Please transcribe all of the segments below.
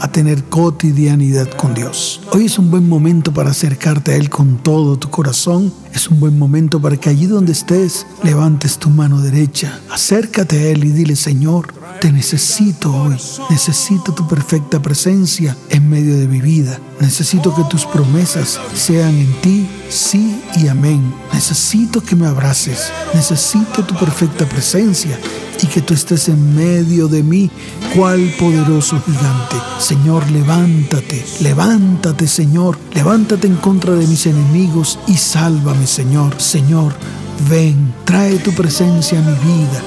a tener cotidianidad con Dios. Hoy es un buen momento para acercarte a Él con todo tu corazón. Es un buen momento para que allí donde estés levantes tu mano derecha, acércate a Él y dile, Señor, te necesito hoy. Necesito tu perfecta presencia en medio de mi vida. Necesito que tus promesas sean en ti, sí y amén. Necesito que me abraces. Necesito tu perfecta presencia y que tú estés en medio de mí, cual poderoso gigante. Señor, levántate, levántate, Señor, levántate en contra de mis enemigos y sálvame, Señor. Señor, ven, trae tu presencia a mi vida.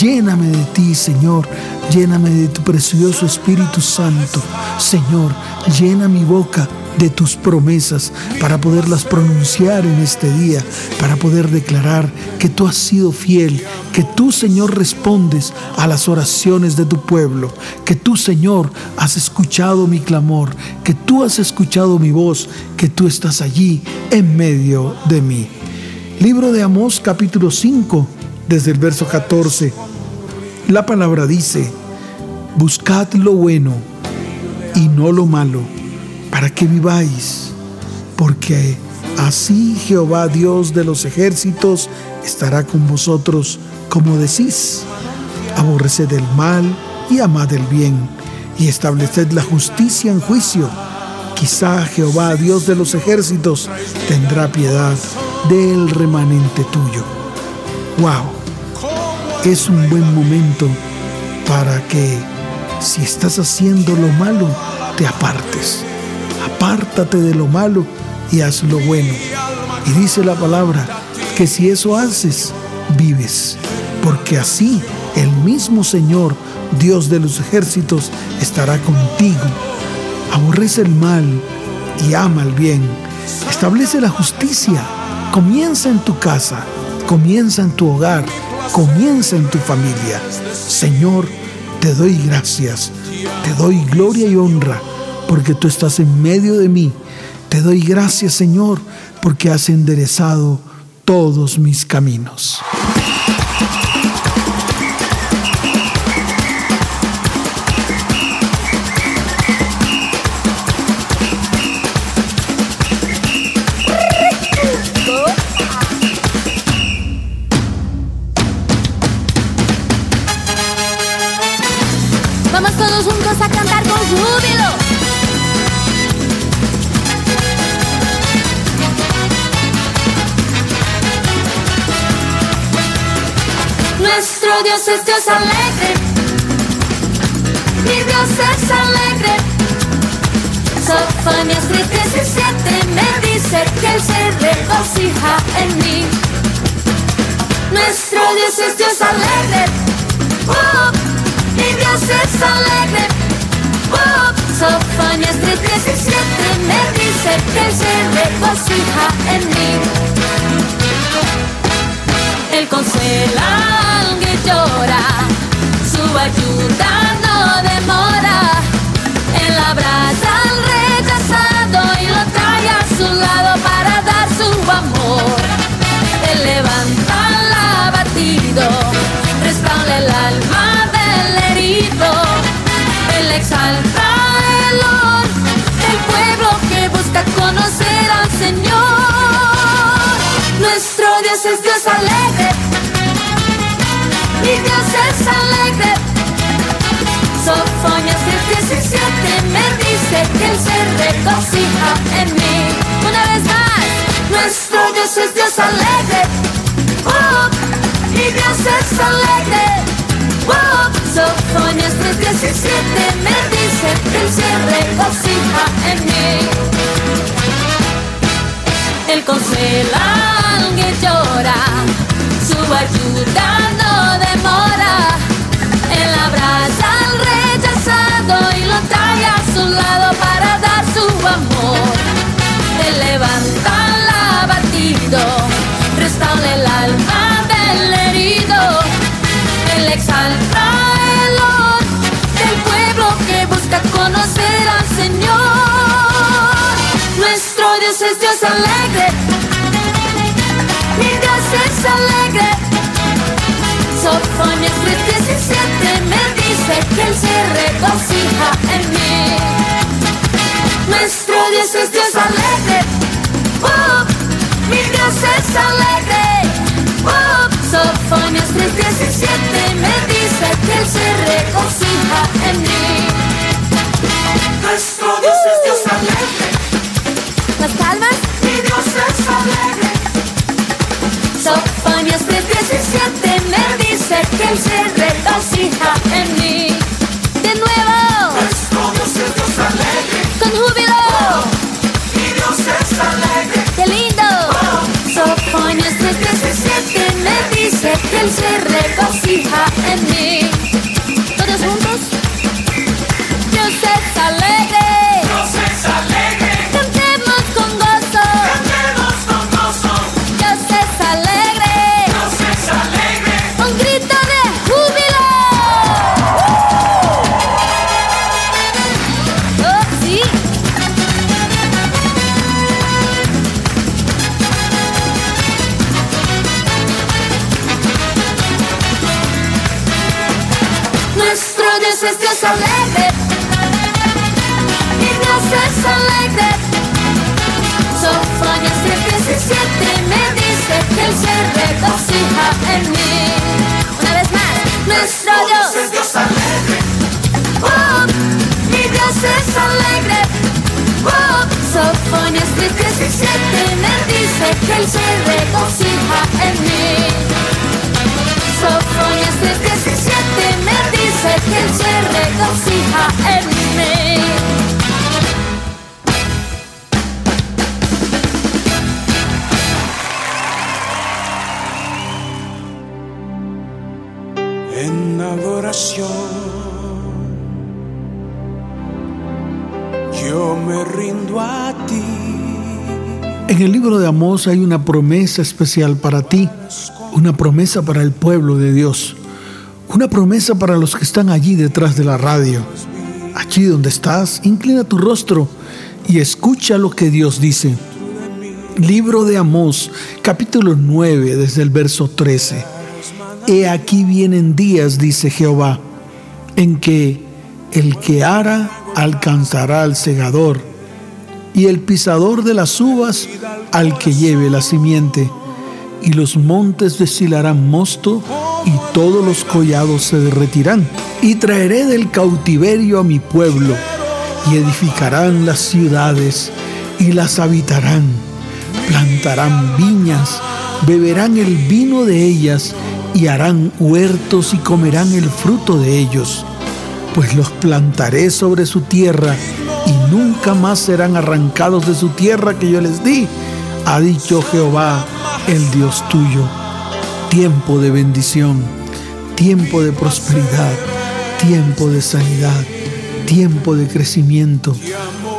Lléname de ti, Señor. Lléname de tu precioso Espíritu Santo. Señor, llena mi boca de tus promesas para poderlas pronunciar en este día, para poder declarar que tú has sido fiel, que tú Señor respondes a las oraciones de tu pueblo, que tú Señor has escuchado mi clamor, que tú has escuchado mi voz, que tú estás allí en medio de mí. Libro de Amós capítulo 5, desde el verso 14. La palabra dice, buscad lo bueno y no lo malo para que viváis, porque así Jehová Dios de los ejércitos estará con vosotros como decís. Aborreced el mal y amad el bien, y estableced la justicia en juicio. Quizá Jehová Dios de los ejércitos tendrá piedad del remanente tuyo. ¡Wow! Es un buen momento para que si estás haciendo lo malo, te apartes apártate de lo malo y haz lo bueno. Y dice la palabra que si eso haces, vives, porque así el mismo Señor, Dios de los ejércitos, estará contigo. Aborrece el mal y ama el bien. Establece la justicia. Comienza en tu casa, comienza en tu hogar, comienza en tu familia. Señor, te doy gracias, te doy gloria y honra porque tú estás en medio de mí. Te doy gracias, Señor, porque has enderezado todos mis caminos. Dios es Dios alegre. Mi Dios es alegre. Sofonías 3, 17 me dice que Él se regocija en mí. Nuestro Dios es Dios alegre. Oh, mi Dios es alegre. Oh, Sofonías 3, 17 me dice que Él se regocija en mí. Él consuela al que llora, su ayuda no demora. Él abraza al rechazado y lo trae a su lado para dar su amor. Él levanta al abatido, restaura el alma del herido. Él exalta el honor del pueblo que busca conocer al Señor. Nuestro Dios es Dios alegre. Alegre. Sofonías 17 me dice que Él se regocija en mí. Una vez más, nuestro Dios es Dios alegre. Oh, mi Dios es alegre. Oh, Sofonías 3:17 me dice que Él se regocija en mí. Él consuela al llora, su ayuda no demora. Él abraza al rechazado y lo trae a su lado para dar su amor. Él levanta al abatido, restaura el alma del herido. Él exalta el honor del pueblo que busca conocer al Señor. Nuestro Dios es Dios alegre mi Dios es alegre. Sofonias 3:17 me dice que Él se regocija en mí. Nuestro Dios es Dios alegre. Oh, Él se regocija en mí. Yo me rindo a ti. En el libro de Amós hay una promesa especial para ti, una promesa para el pueblo de Dios, una promesa para los que están allí detrás de la radio. Allí donde estás, inclina tu rostro y escucha lo que Dios dice. Libro de Amós, capítulo 9, desde el verso 13. He aquí vienen días, dice Jehová, en que el que ara alcanzará al segador y el pisador de las uvas al que lleve la simiente. Y los montes deshilarán mosto y todos los collados se derretirán. Y traeré del cautiverio a mi pueblo y edificarán las ciudades y las habitarán. Plantarán viñas, beberán el vino de ellas y harán huertos y comerán el fruto de ellos pues los plantaré sobre su tierra y nunca más serán arrancados de su tierra que yo les di, ha dicho Jehová, el Dios tuyo. Tiempo de bendición, tiempo de prosperidad, tiempo de sanidad, tiempo de crecimiento,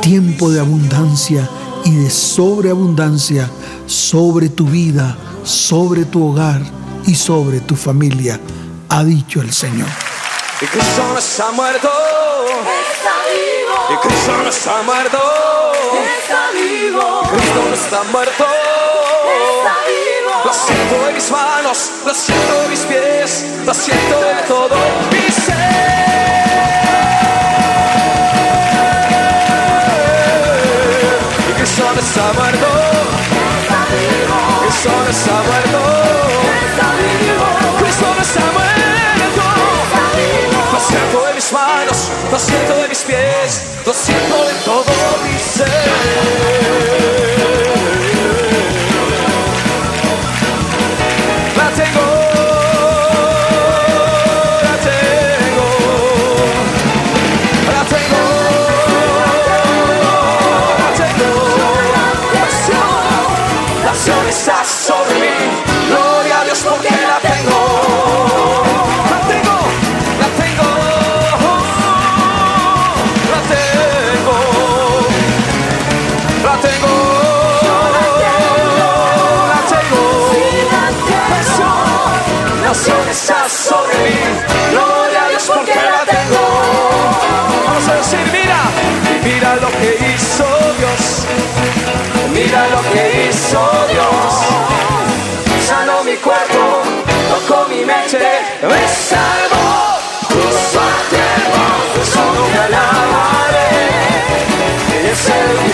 tiempo de abundancia y de sobreabundancia sobre tu vida, sobre tu hogar y sobre tu familia, ha dicho el Señor. Y Cristo no está muerto. Está vivo, Y Cristo no está muerto. está vivo, Cristo no está muerto. está vivo. Lo siento en mis manos, lo siento en mis pies, lo siento en todo mi ser. Y Cristo no está muerto. Cristo no está muerto.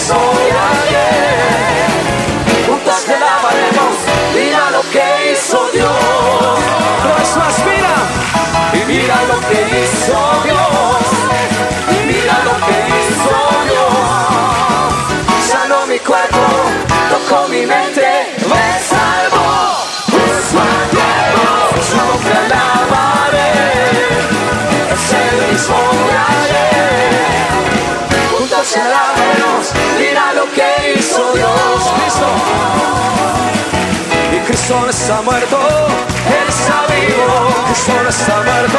De ayer. Juntos te alabaremos, mira lo que hizo Dios. No es más, mira, y mira lo que hizo Dios. Y mira lo que hizo Dios. No está muerto, Él está vivo. Cristo no está muerto,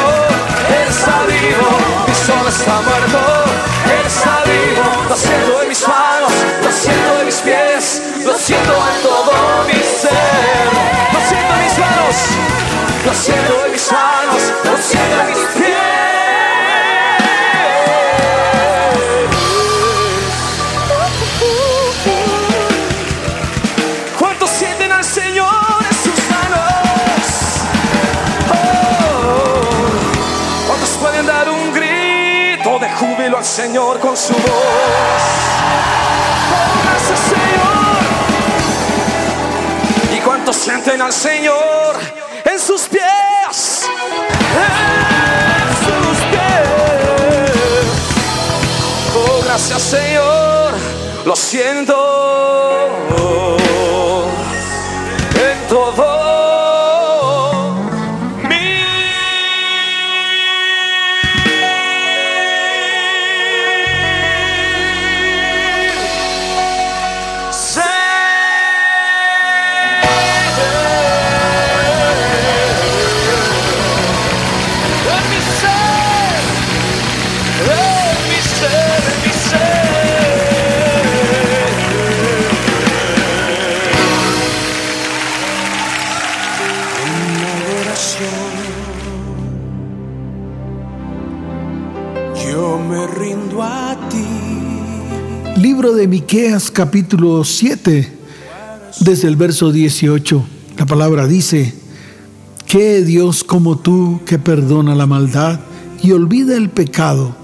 Él está vivo. Cristo no está muerto, su voz? Gracias, Señor. ¿Y cuántos sienten al Señor en sus pies? En sus pies. Oh, gracias Señor, lo siento de Miqueas capítulo 7, desde el verso 18. La palabra dice: ¿Qué Dios como tú que perdona la maldad y olvida el pecado?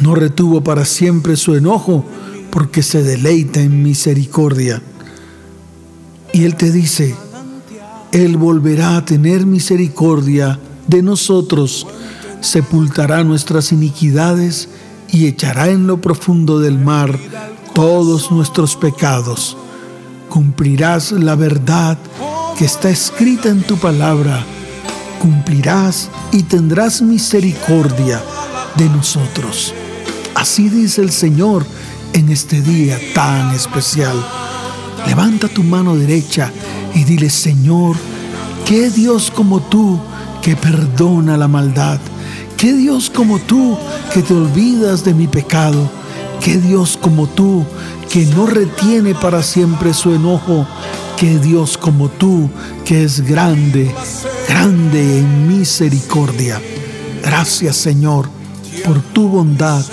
No retuvo para siempre su enojo porque se deleita en misericordia. Y Él te dice, Él volverá a tener misericordia de nosotros, sepultará nuestras iniquidades y echará en lo profundo del mar todos nuestros pecados. Cumplirás la verdad que está escrita en tu palabra. Cumplirás y tendrás misericordia de nosotros. Así dice el Señor en este día tan especial. Levanta tu mano derecha y dile, Señor, ¿qué Dios como tú que perdona la maldad? ¿Qué Dios como tú que te olvidas de mi pecado? ¿Qué Dios como tú que no retiene para siempre su enojo? ¿Qué Dios como tú que es grande, grande en misericordia? Gracias Señor por tu bondad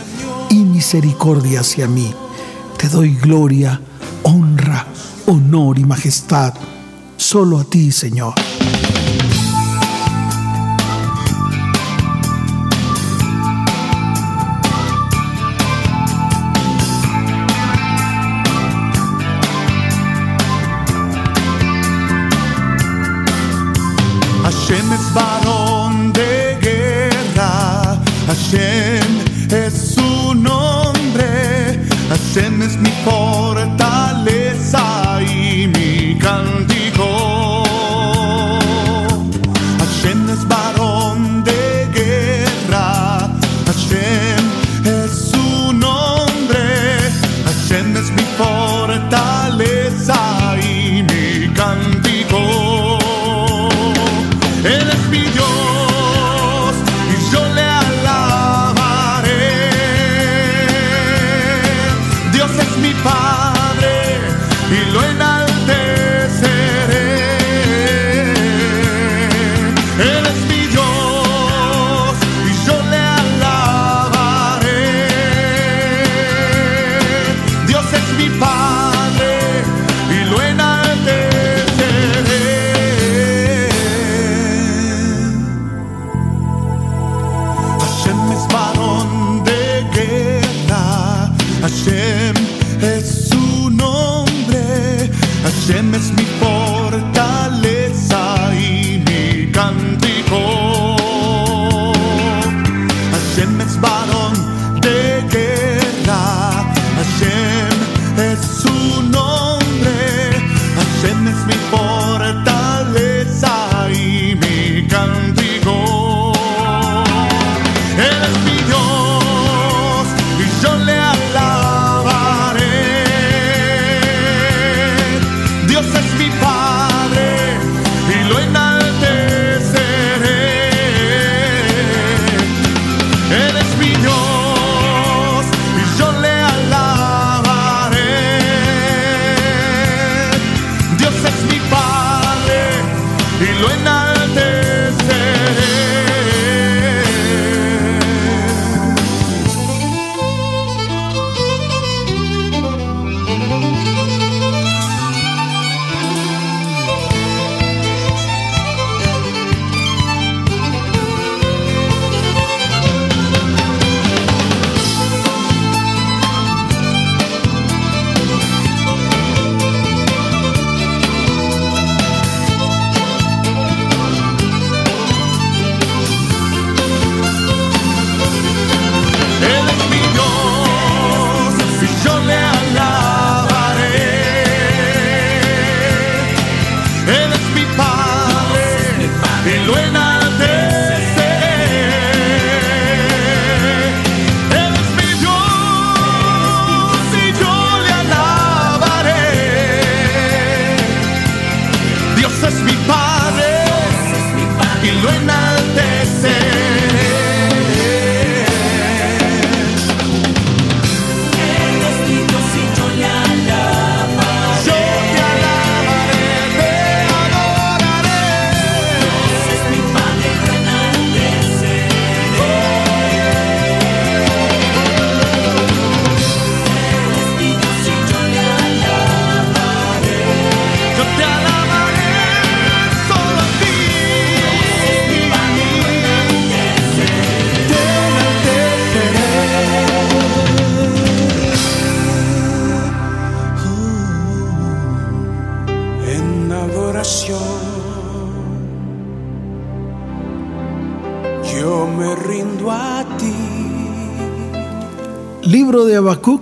y misericordia hacia mí. Te doy gloria, honra, honor y majestad. Solo a ti, Señor. Guerra,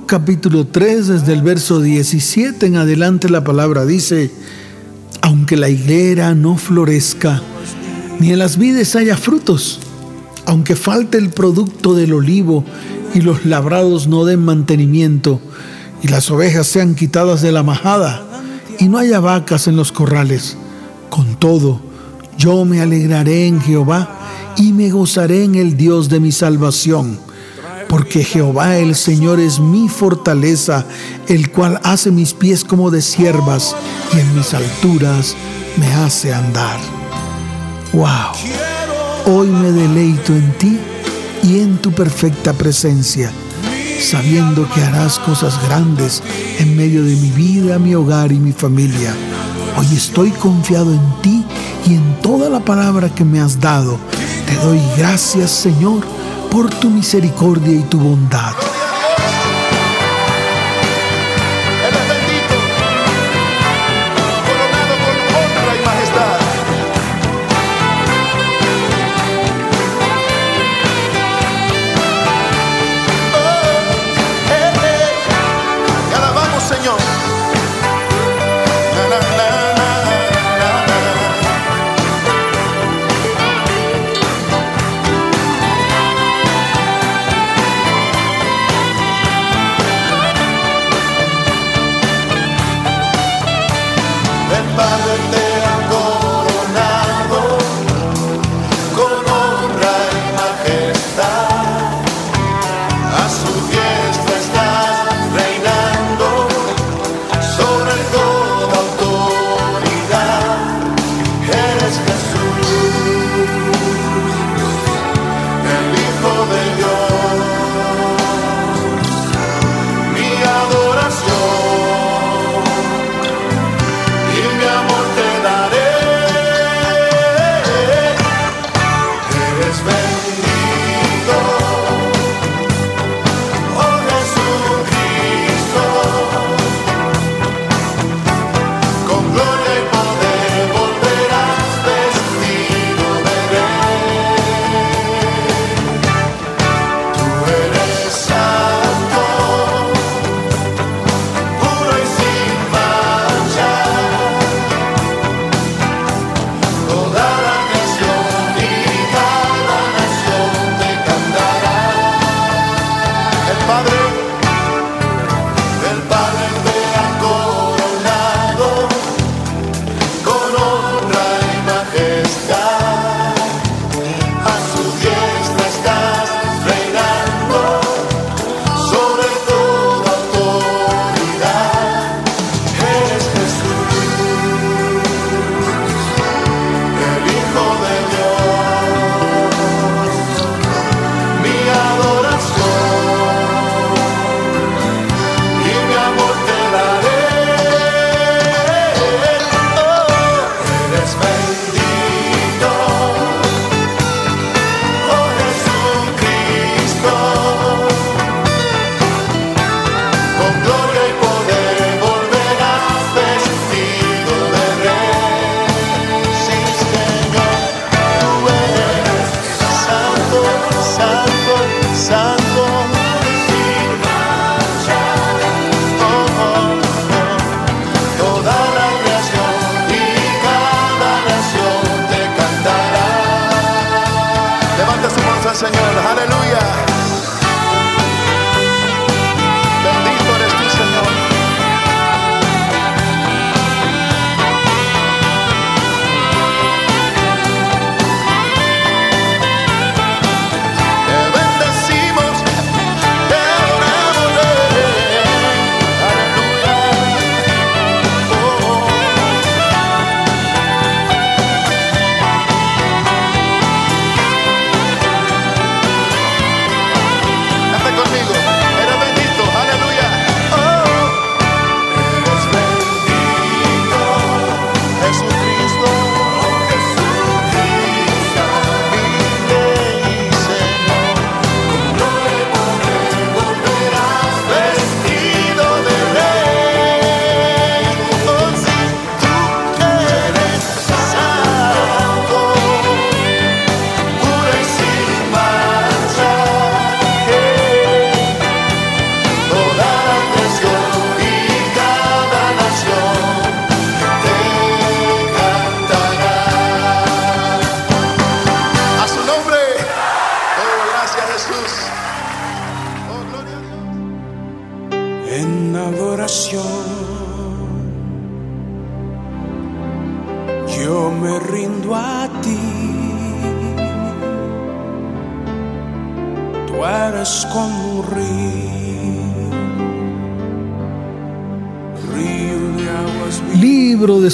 capítulo 3, desde el verso 17 en adelante, la palabra dice: Aunque la higuera no florezca, ni en las vides haya frutos, aunque falte el producto del olivo y los labrados no den mantenimiento, y las ovejas sean quitadas de la majada, y no haya vacas en los corrales, con todo, yo me alegraré en Jehová y me gozaré en el Dios de mi salvación. Porque Jehová el Señor es mi fortaleza, el cual hace mis pies como de siervas y en mis alturas me hace andar. Wow. Hoy me deleito en ti y en tu perfecta presencia, sabiendo que harás cosas grandes en medio de mi vida, mi hogar y mi familia. Hoy estoy confiado en ti y en toda la palabra que me has dado. Te doy gracias, Señor, por tu misericordia y tu bondad.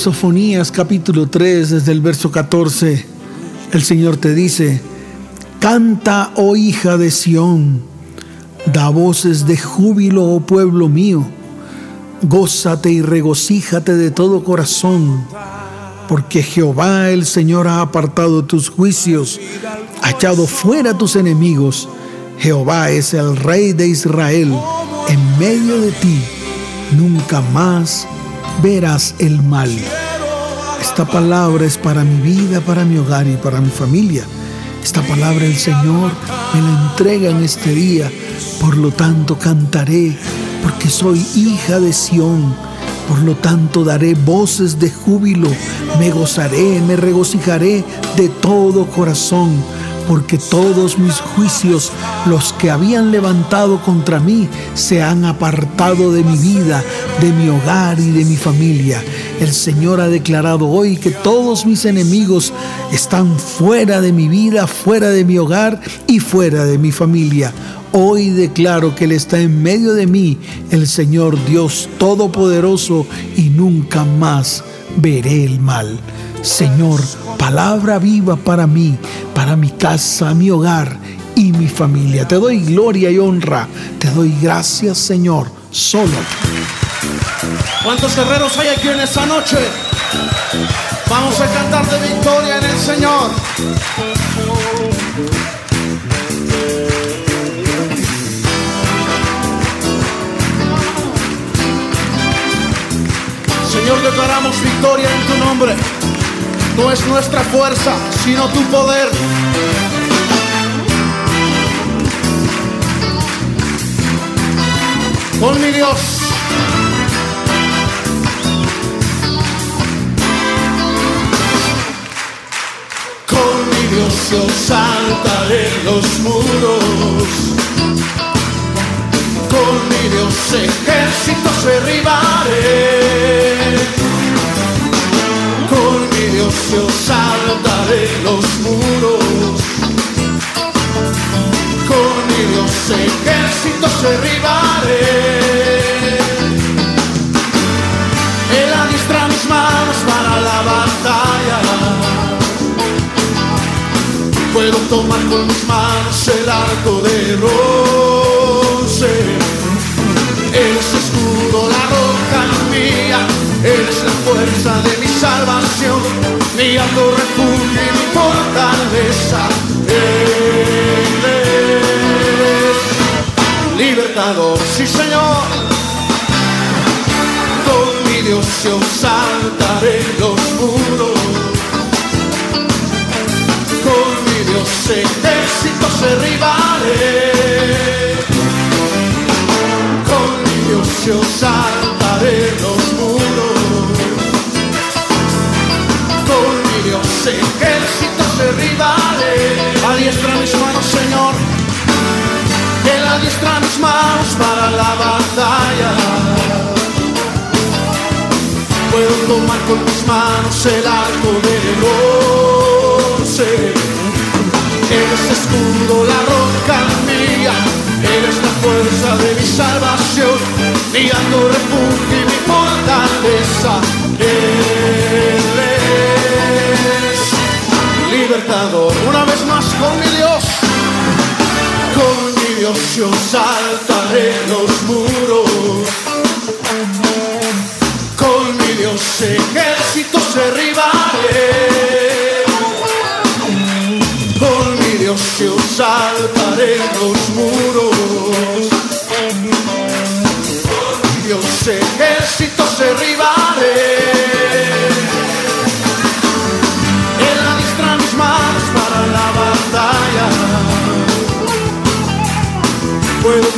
Sofonías capítulo 3 desde el verso 14. El Señor te dice, canta, oh hija de Sión, da voces de júbilo, oh pueblo mío, gózate y regocíjate de todo corazón, porque Jehová el Señor ha apartado tus juicios, ha echado fuera tus enemigos. Jehová es el Rey de Israel, en medio de ti nunca más verás el mal. Esta palabra es para mi vida, para mi hogar y para mi familia. Esta palabra el Señor me la entrega en este día. Por lo tanto cantaré, porque soy hija de Sión. Por lo tanto daré voces de júbilo, me gozaré, me regocijaré de todo corazón, porque todos mis juicios, los que habían levantado contra mí, se han apartado de mi vida, de mi hogar y de mi familia. El Señor ha declarado hoy que todos mis enemigos están fuera de mi vida, fuera de mi hogar y fuera de mi familia. Hoy declaro que Él está en medio de mí, el Señor Dios Todopoderoso, y nunca más veré el mal. Señor, palabra viva para mí, para mi casa, mi hogar y mi familia. Te doy gloria y honra. Te doy gracias, Señor, solo. ¿Cuántos guerreros hay aquí en esta noche? Vamos a cantar de victoria en el Señor. Señor, declaramos victoria en tu nombre. No es nuestra fuerza, sino tu poder. Con mi Dios. Con mi Dios yo saltaré los muros. Con mi Dios ejércitos derribaré. Dios yo saltaré los muros. Con Dios ejércitos derribaré. Él adiestra mis manos para la batalla. Puedo tomar con mis manos el arco de roce. Mía. Él es la fuerza de mi salvación. Mi alto refugio y mi fortaleza. Él es libertador, sí Señor. Con mi Dios yo saltaré los muros. Con mi Dios ejércitos derribaré. Con mi Dios yo saltaré los muros. Derribaré. Adiestra mis manos, Señor. alistra mis manos para la batalla. Puedo tomar con mis manos el arco de bronce. Eres escudo, la roca mía, eres la fuerza de mi salvación, mi alto refugio y mi fortaleza. Libertador, una vez más con mi Dios, con mi Dios yo saltaré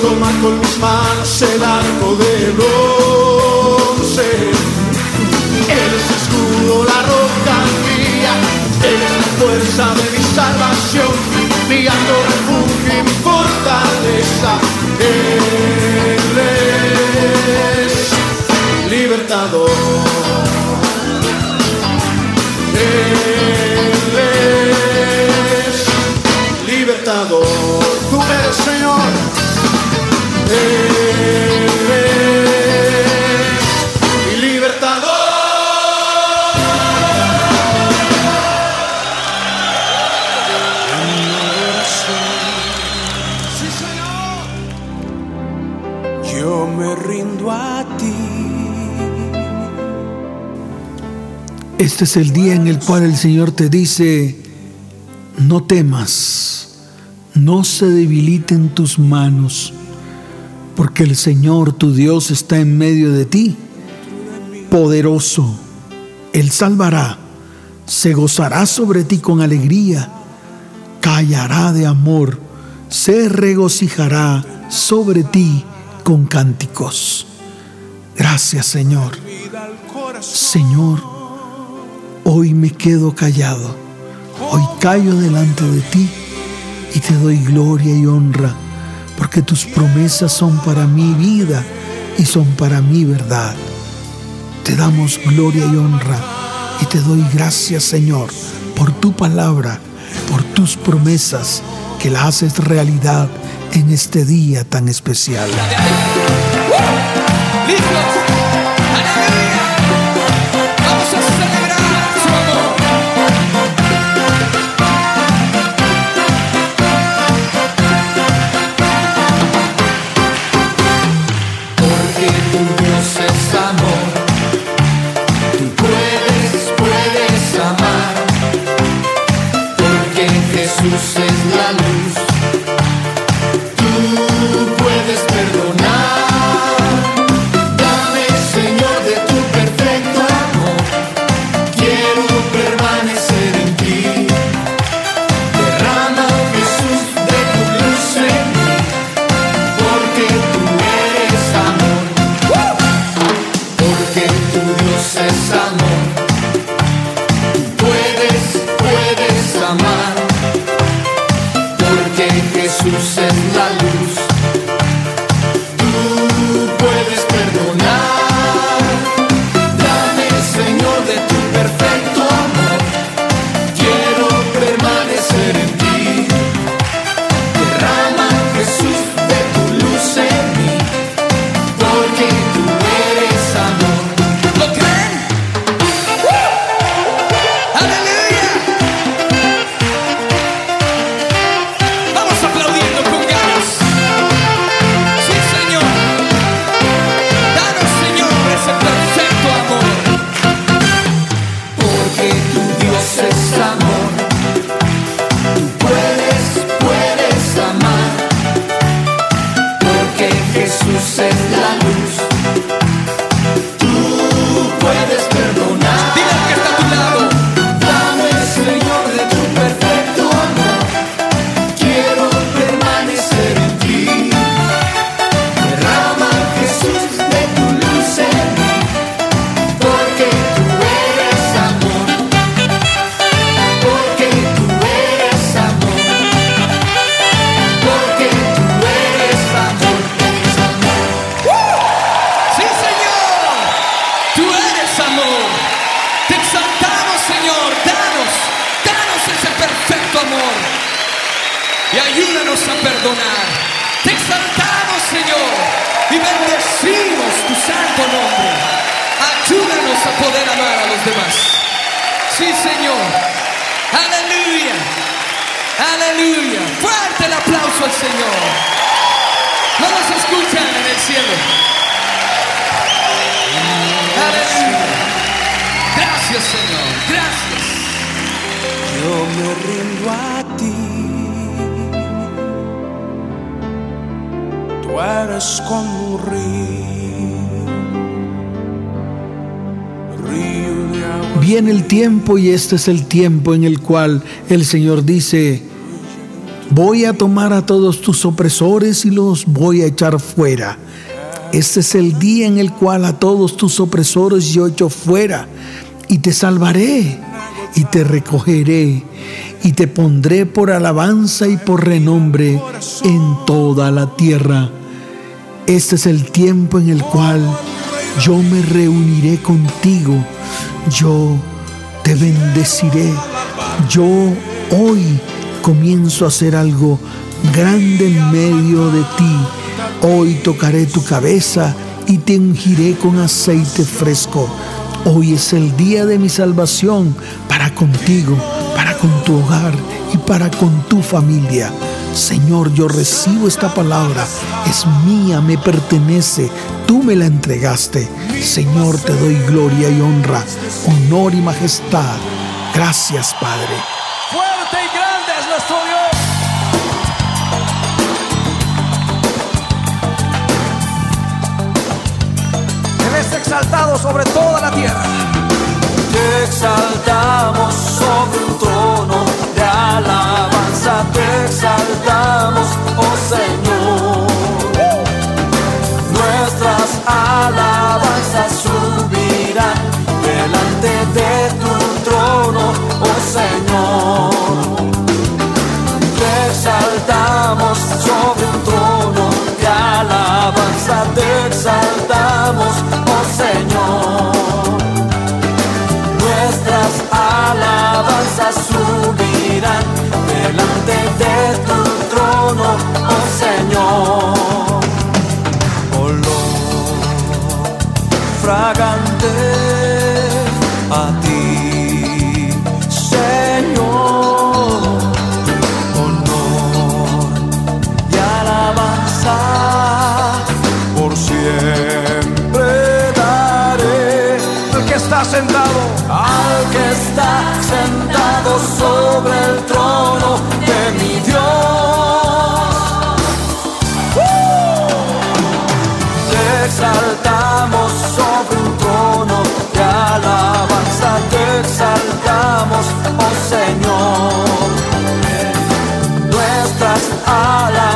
tomar con mis manos el arco de bronce. Eres escudo, la roca mía. Eres la fuerza de mi salvación. Mi alto refugio y mi fortaleza. Este es el día en el cual el Señor te dice, no temas, no se debiliten tus manos, porque el Señor tu Dios está en medio de ti, poderoso. Él salvará, se gozará sobre ti con alegría, callará de amor, se regocijará sobre ti con cánticos. Gracias Señor. Señor, hoy me quedo callado, hoy callo delante de ti y te doy gloria y honra, porque tus promesas son para mi vida y son para mi verdad. Te damos gloria y honra y te doy gracias Señor por tu palabra, por tus promesas que la haces realidad en este día tan especial. Y este es el tiempo en el cual el Señor dice, voy a tomar a todos tus opresores y los voy a echar fuera. Este es el día en el cual a todos tus opresores yo echo fuera y te salvaré y te recogeré y te pondré por alabanza y por renombre en toda la tierra. Este es el tiempo en el cual yo me reuniré contigo, yo te bendeciré, yo hoy comienzo a hacer algo grande en medio de ti. Hoy tocaré tu cabeza y te ungiré con aceite fresco. Hoy es el día de mi salvación para contigo, para con tu hogar y para con tu familia. Señor, yo recibo esta palabra, es mía, me pertenece, tú me la entregaste. Señor, te doy gloria y honra, honor y majestad. Gracias, Padre. Fuerte y grande es nuestro Dios. Él es exaltado sobre toda la tierra. Te exaltamos sobre un trono exaltamos, oh Señor. Nuestras alabanzas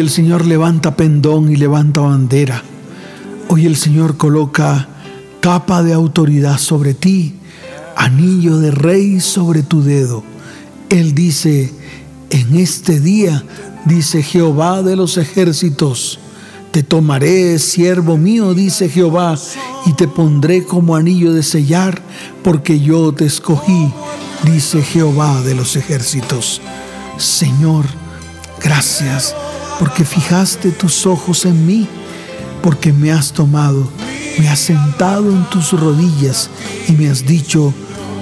El Señor levanta pendón y levanta bandera. Hoy el Señor coloca capa de autoridad sobre ti, anillo de rey sobre tu dedo. Él dice, en este día, dice Jehová de los ejércitos, te tomaré, siervo mío, dice Jehová, y te pondré como anillo de sellar, porque yo te escogí, dice Jehová de los ejércitos. Señor, gracias porque fijaste tus ojos en mí, porque me has tomado, me has sentado en tus rodillas y me has dicho,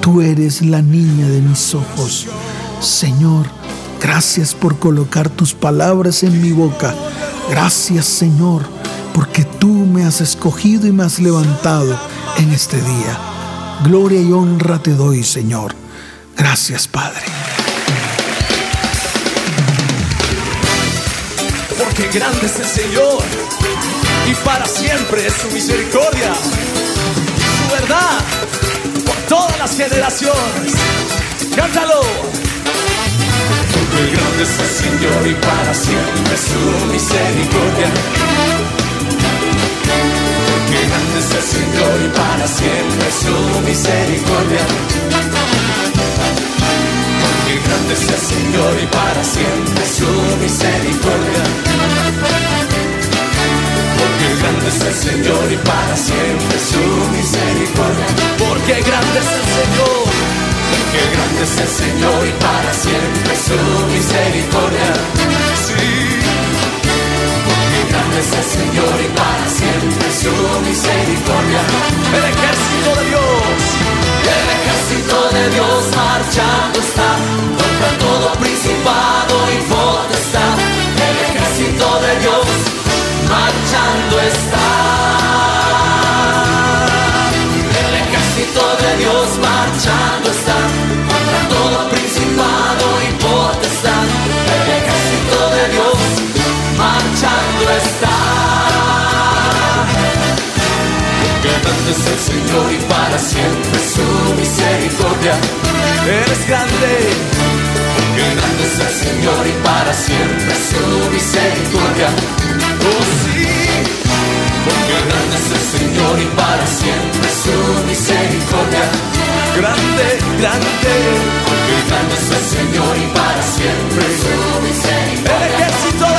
tú eres la niña de mis ojos. Señor, gracias por colocar tus palabras en mi boca. Gracias, Señor, porque tú me has escogido y me has levantado en este día. Gloria y honra te doy, Señor. Gracias, Padre. Porque grande es el Señor y para siempre es su misericordia, su verdad por todas las generaciones. Cántalo. Porque grande es el Señor y para siempre es su misericordia. Porque grande es el Señor y para siempre es su misericordia. Grande es el Señor y para siempre su misericordia. Porque grande es el Señor y para siempre su misericordia. Porque grande es el Señor. Porque grande es el Señor y para siempre su misericordia. Es el Señor y para siempre su misericordia. El ejército de Dios. El ejército de Dios marchando está contra todo principado y potestad. El ejército de Dios marchando está. El ejército de Dios marchando está grande es el Señor y para siempre su misericordia. Eres grande. Porque grande es el Señor y para siempre su misericordia. Oh sí. Porque grande es el Señor y para siempre su misericordia. Grande, grande. Porque grande es el Señor y para siempre su misericordia. El ejército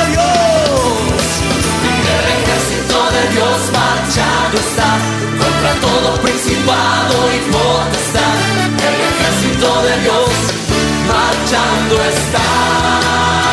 Dios marchando está contra todo principado y potestad. El ejército de Dios marchando está.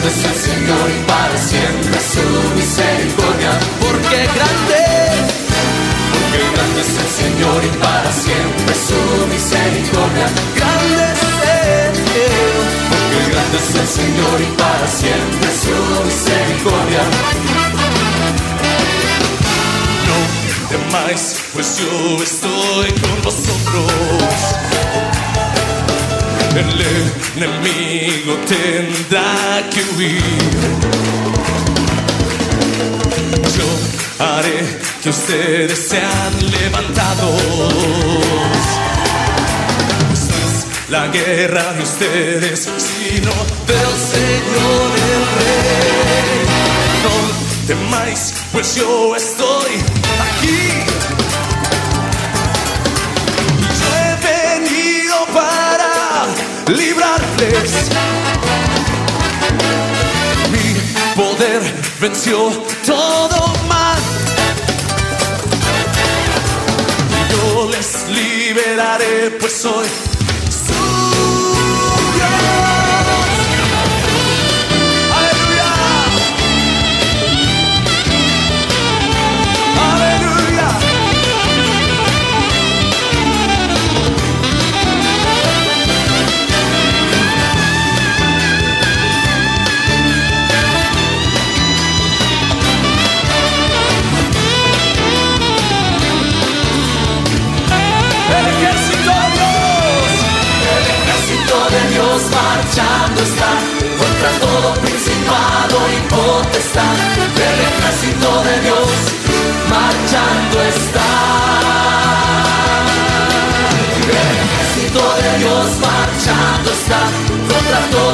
Grande es el Señor y para siempre su misericordia. Porque grande. Porque grande es el Señor y para siempre su misericordia. Grande es Él. Porque grande es el Señor y para siempre su misericordia. No temáis, pues yo estoy con vosotros. El enemigo tendrá que huir. Yo haré que ustedes sean levantados. No es la guerra de ustedes, sino del Señor Rey. No temáis, pues yo estoy Mi poder venció todo mal. Yo les liberaré, pues soy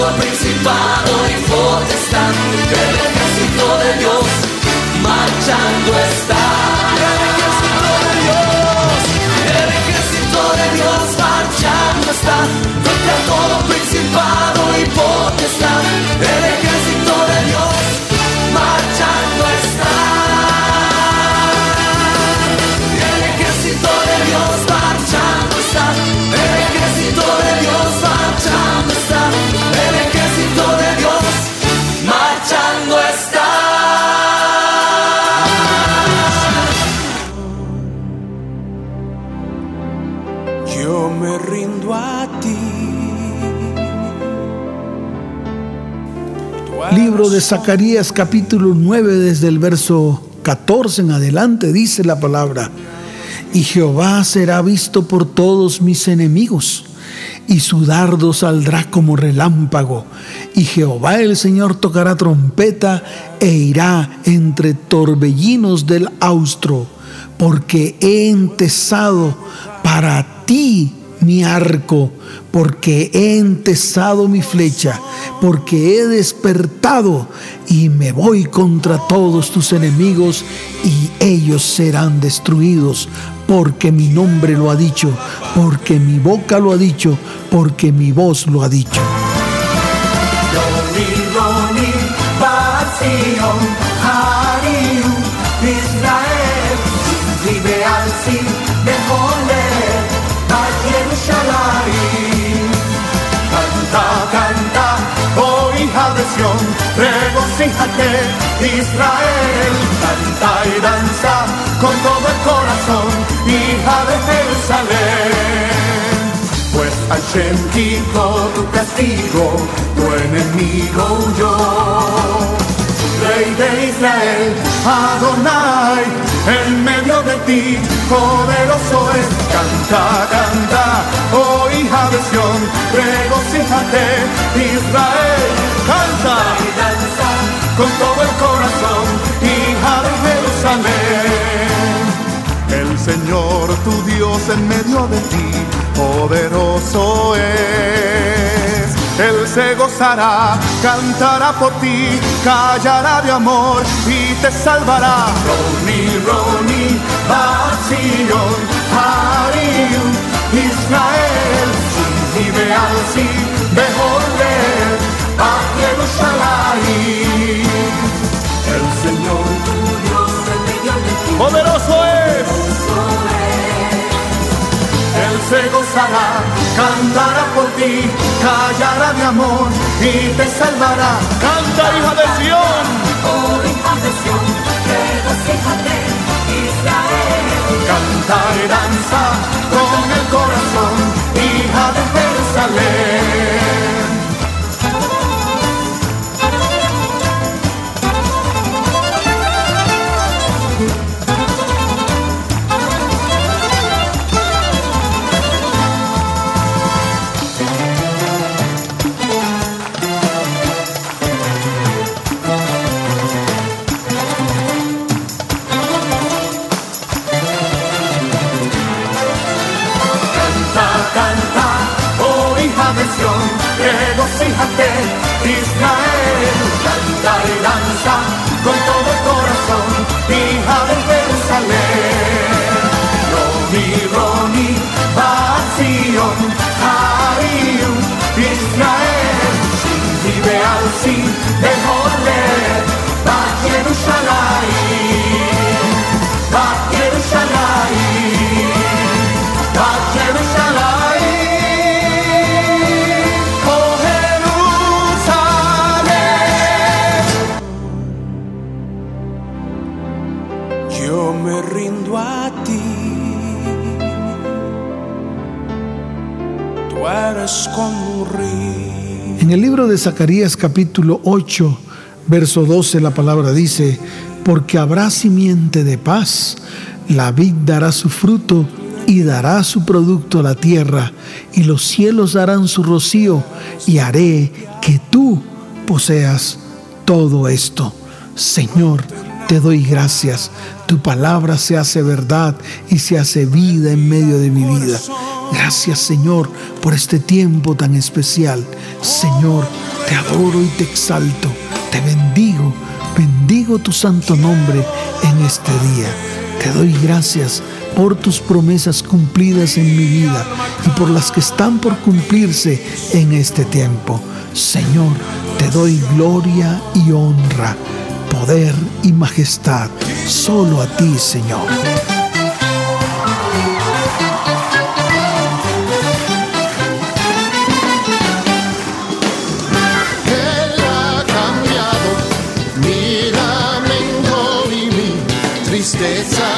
todo principado y potestad. El ejército de Dios marchando está. Libro de Zacarías capítulo 9 desde el verso 14 en adelante dice la palabra, y Jehová será visto por todos mis enemigos, y su dardo saldrá como relámpago, y Jehová el Señor tocará trompeta e irá entre torbellinos del austro, porque he entesado para ti mi arco, porque he entesado mi flecha, porque he despertado y me voy contra todos tus enemigos y ellos serán destruidos, porque mi nombre lo ha dicho, porque mi boca lo ha dicho, porque mi voz lo ha dicho. Sión, regocíjate, Israel. Canta y danza con todo el corazón, hija de Jerusalén. Pues Hashem quitó tu castigo, tu enemigo huyó. Rey de Israel, Adonai, en medio de ti, poderoso es. Canta, canta, oh hija de Sión, regocíjate, Israel. Canta y danza con todo el corazón, hija de Jerusalén. El Señor tu Dios en medio de ti, poderoso es. Él se gozará, cantará por ti, callará de amor y te salvará. Roni, Roni, Basion, Hariu, Israel, sin beholer, a Jerusalén. El Señor tu Dios en medio de ti, Poderoso es. Él se gozará, cantará por ti, callará de amor y te salvará. Canta hija de Sión. Oh, hija de Sión, regocíjate, Israel. Canta y danza con el corazón, hija de Jerusalén. Zacarías capítulo 8, verso 12, la palabra dice, porque habrá simiente de paz, la vid dará su fruto y dará su producto a la tierra, y los cielos darán su rocío, y haré que tú poseas todo esto. Señor, te doy gracias. Tu palabra se hace verdad y se hace vida en medio de mi vida. Gracias Señor por este tiempo tan especial. Señor, te adoro y te exalto, te bendigo, bendigo tu santo nombre en este día. Te doy gracias por tus promesas cumplidas en mi vida y por las que están por cumplirse en este tiempo. Señor, te doy gloria y honra, poder y majestad, solo a ti, Señor. States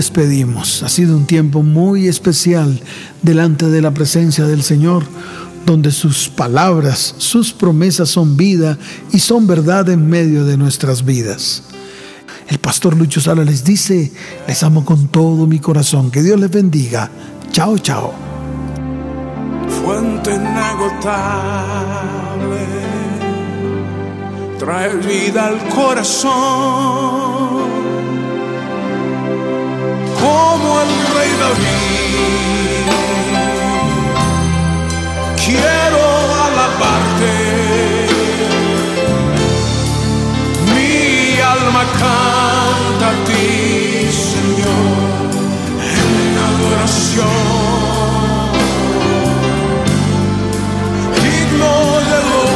despedimos. Ha sido un tiempo muy especial delante de la presencia del Señor, donde sus palabras, sus promesas son vida y son verdad en medio de nuestras vidas. El pastor Lucho Sala les dice, les amo con todo mi corazón. Que Dios les bendiga. Chao, chao. fuente inagotable, trae vida al corazón, como el rey David. Quiero alabarte, mi alma canta a ti, Señor, en adoración. honor,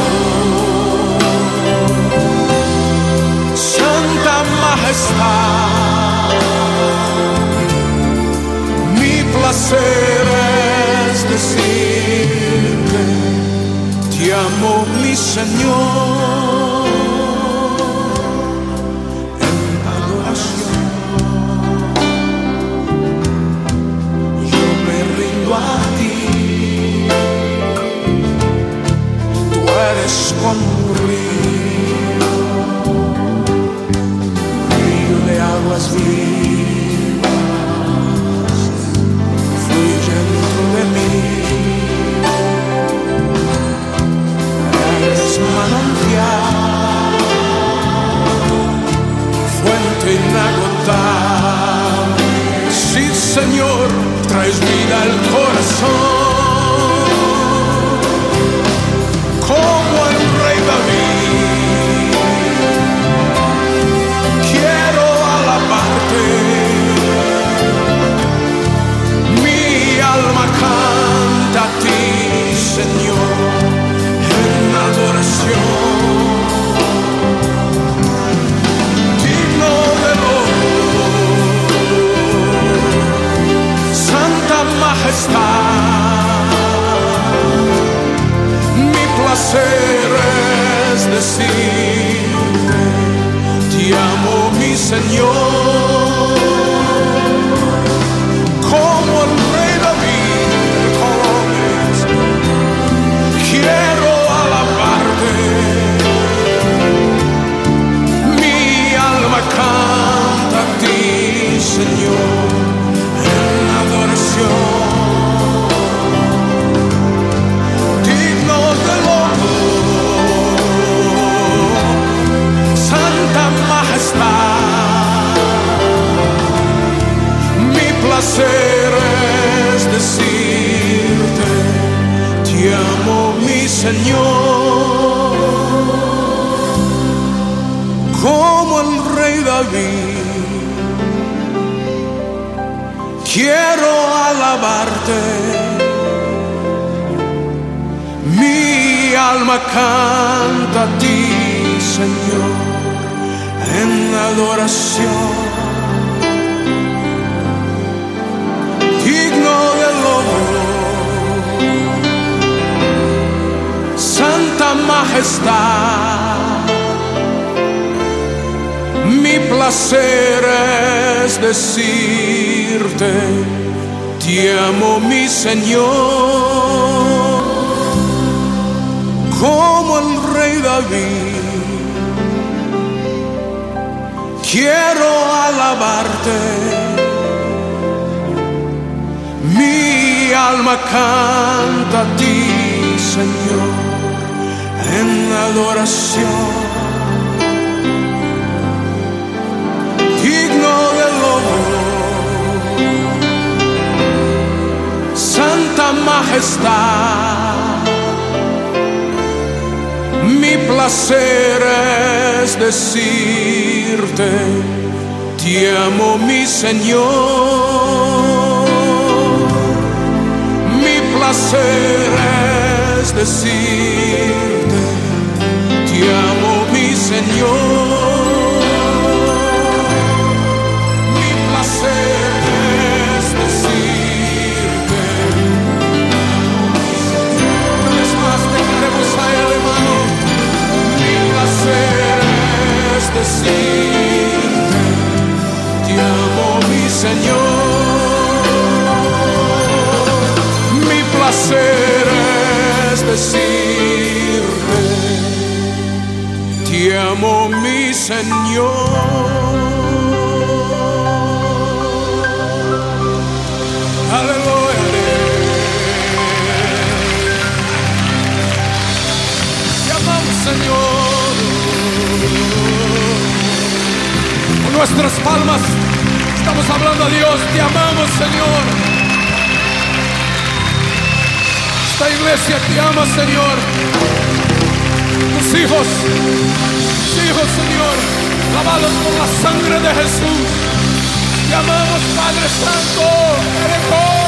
Santa Majestad. Es decirte, te amo mi Señor. Canta a ti, Señor, en adoración. Digno del honor, Santa Majestad. Mi placer es decirte, te amo mi Señor como el rey David. Quiero alabarte, mi alma canta a ti, Señor, en adoración. Digno del honor, Santa Majestad mi placer es decirte, te amo mi Señor. Mi placer es decirte, te amo mi Señor. Iglesia te ama, Señor. Tus hijos, tus hijos, Señor, lavados con la sangre de Jesús. Te amamos, Padre Santo. Eres